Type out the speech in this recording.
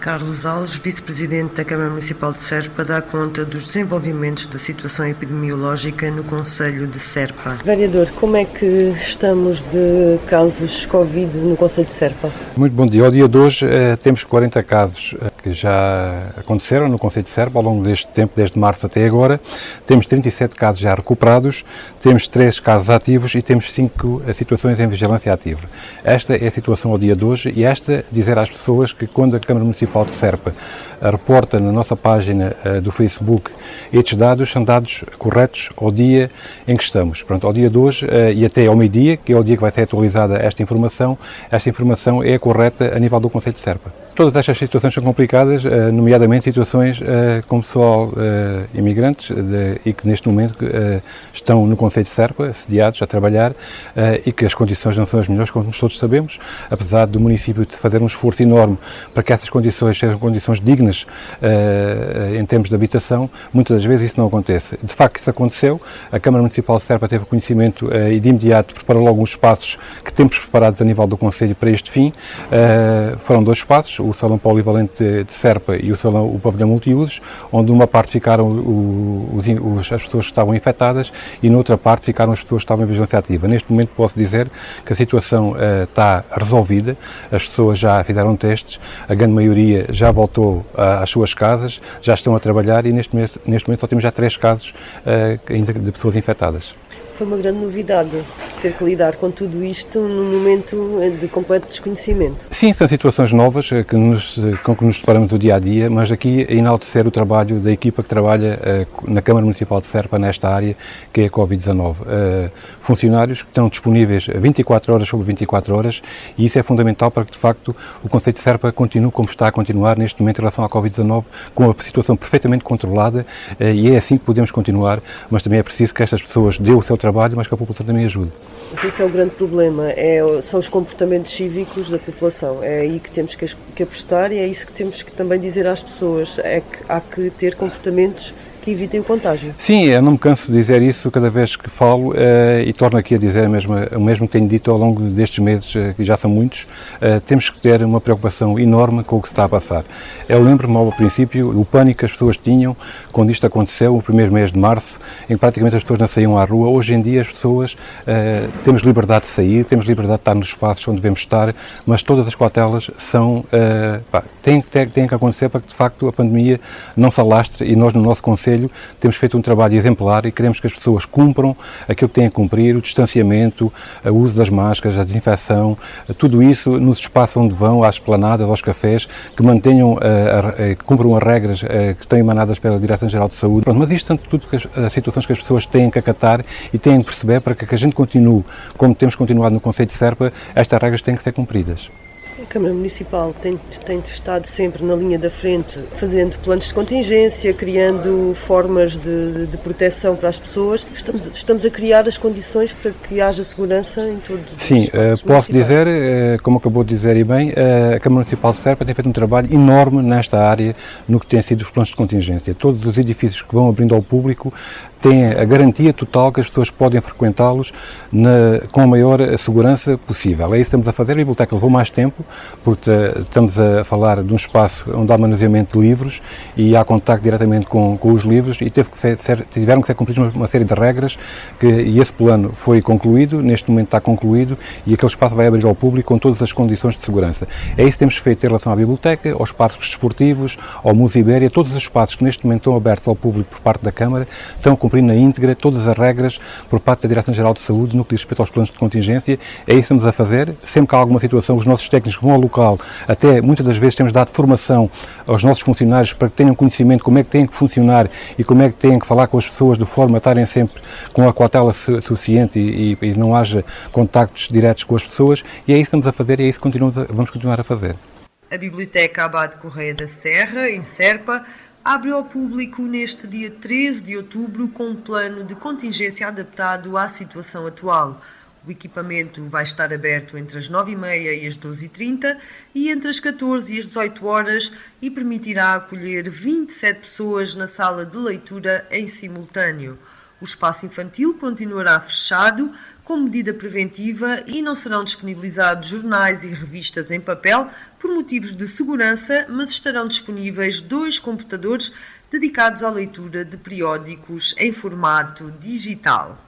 Carlos Alves, vice-presidente da Câmara Municipal de Serpa, dá conta dos desenvolvimentos da situação epidemiológica no Conselho de Serpa. Vereador, como é que estamos de casos Covid no Conselho de Serpa? Muito bom dia. Ao dia de hoje eh, temos 40 casos eh, que já aconteceram no Conselho de Serpa ao longo deste tempo, desde março até agora. Temos 37 casos já recuperados, temos 3 casos ativos e temos 5 eh, situações em vigilância ativa. Esta é a situação ao dia de hoje e esta dizer às pessoas que quando a Câmara Municipal Municipal de Serpa reporta na nossa página uh, do Facebook estes dados são dados corretos ao dia em que estamos. Pronto, ao dia de hoje uh, e até ao meio-dia, que é o dia que vai ser atualizada esta informação, esta informação é correta a nível do Conselho de Serpa. Todas estas situações são complicadas, uh, nomeadamente situações como pessoal imigrantes de, e que neste momento estão no Conselho de Serpa, assediados a trabalhar e que as condições não são as melhores, como todos sabemos, apesar do município de fazer um esforço enorme para que essas condições sejam condições dignas em termos de habitação, muitas das vezes isso não acontece. De facto, isso aconteceu. A Câmara Municipal de Serpa teve conhecimento e de imediato preparou logo uns espaços que temos preparados a nível do Conselho para este fim. Foram dois espaços, o Salão Polivalente de, Serpa e o Salão o Pavilhão Multiusos, onde uma parte ficaram o, os, as pessoas que estavam infectadas e noutra parte ficaram as pessoas que estavam em vigilância ativa. Neste momento posso dizer que a situação está resolvida, as pessoas já fizeram testes, a grande maioria já voltou às suas casas, já estão a trabalhar e neste, mês, neste momento só temos já três casos uh, de pessoas infectadas foi uma grande novidade ter que lidar com tudo isto num momento de completo desconhecimento. Sim, são situações novas eh, que nos, eh, com que nos deparamos do dia a dia, mas aqui a enaltecer o trabalho da equipa que trabalha uh, na Câmara Municipal de Serpa nesta área, que é a Covid-19. Uh, funcionários que estão disponíveis 24 horas sobre 24 horas e isso é fundamental para que, de facto, o Conceito de Serpa continue como está a continuar neste momento em relação à Covid-19, com a situação perfeitamente controlada e é assim que podemos continuar, mas também é preciso que estas pessoas dêem o seu trabalho trabalho, mas que a população também ajude. Esse é o grande problema, é, são os comportamentos cívicos da população. É aí que temos que, que apostar e é isso que temos que também dizer às pessoas. É que há que ter comportamentos que evitem o contágio. Sim, eu não me canso de dizer isso cada vez que falo uh, e torno aqui a dizer a mesma, o mesmo que tenho dito ao longo destes meses, uh, que já são muitos, uh, temos que ter uma preocupação enorme com o que se está a passar. Eu lembro-me ao princípio o pânico que as pessoas tinham quando isto aconteceu, o primeiro mês de março, em que praticamente as pessoas não saíam à rua. Hoje em dia as pessoas temos liberdade de sair, temos liberdade de estar nos espaços onde devemos estar, mas todas as cautelas são, pá, têm, têm, têm que acontecer para que de facto a pandemia não se alastre e nós no nosso Conselho Conselho temos feito um trabalho exemplar e queremos que as pessoas cumpram aquilo que têm a cumprir, o distanciamento, o uso das máscaras, a desinfecção, tudo isso nos espaços onde vão, às esplanadas, aos cafés, que mantenham, eh, que cumpram as regras eh, que estão emanadas pela Direção-Geral de Saúde. Pronto, mas isto são tudo as situações que as pessoas têm que acatar e têm que perceber para que a gente continue, como temos continuado no Conselho de Serpa, estas regras têm que ser cumpridas. A Câmara Municipal tem, tem estado sempre na linha da frente, fazendo planos de contingência, criando formas de, de proteção para as pessoas. Estamos, estamos a criar as condições para que haja segurança em todos Sim, os Sim, uh, posso dizer, uh, como acabou de dizer e bem, uh, a Câmara Municipal de Serpa tem feito um trabalho enorme nesta área no que tem sido os planos de contingência. Todos os edifícios que vão abrindo ao público têm a garantia total que as pessoas podem frequentá-los com a maior segurança possível. É isso que estamos a fazer. A biblioteca levou mais tempo, porque eh, estamos a falar de um espaço onde há manuseamento de livros e há contacto diretamente com, com os livros e teve que ser, tiveram que ser cumpridas uma, uma, série de regras que, e esse plano foi concluído, neste momento está concluído e aquele espaço vai abrir ao público com todas as condições de segurança. É isso que temos feito em relação à biblioteca, aos parques desportivos, ao Museu Ibéria, todos os espaços que neste momento estão abertos ao público por parte da Câmara estão cumprindo na íntegra todas as regras por parte da Direção-Geral de Saúde no que diz respeito aos planos de contingência. É isso que estamos a fazer. Sempre que há alguma situação, os nossos técnicos vão ao local, até muitas das vezes temos dado formação aos nossos funcionários para que tenham conhecimento como é que têm que funcionar e como é que têm que falar com as pessoas de forma a estarem sempre com a cautela suficiente e, e, e não haja contactos diretos com as pessoas. E é isso que estamos a fazer e é isso que a, vamos continuar a fazer. A Biblioteca Abade Correia da Serra, em Serpa, abre ao público neste dia 13 de outubro com um plano de contingência adaptado à situação atual. O equipamento vai estar aberto entre as 9h30 e as 12h30 e entre as 14 e as 18 horas e permitirá acolher 27 pessoas na sala de leitura em simultâneo. O espaço infantil continuará fechado como medida preventiva e não serão disponibilizados jornais e revistas em papel por motivos de segurança, mas estarão disponíveis dois computadores dedicados à leitura de periódicos em formato digital.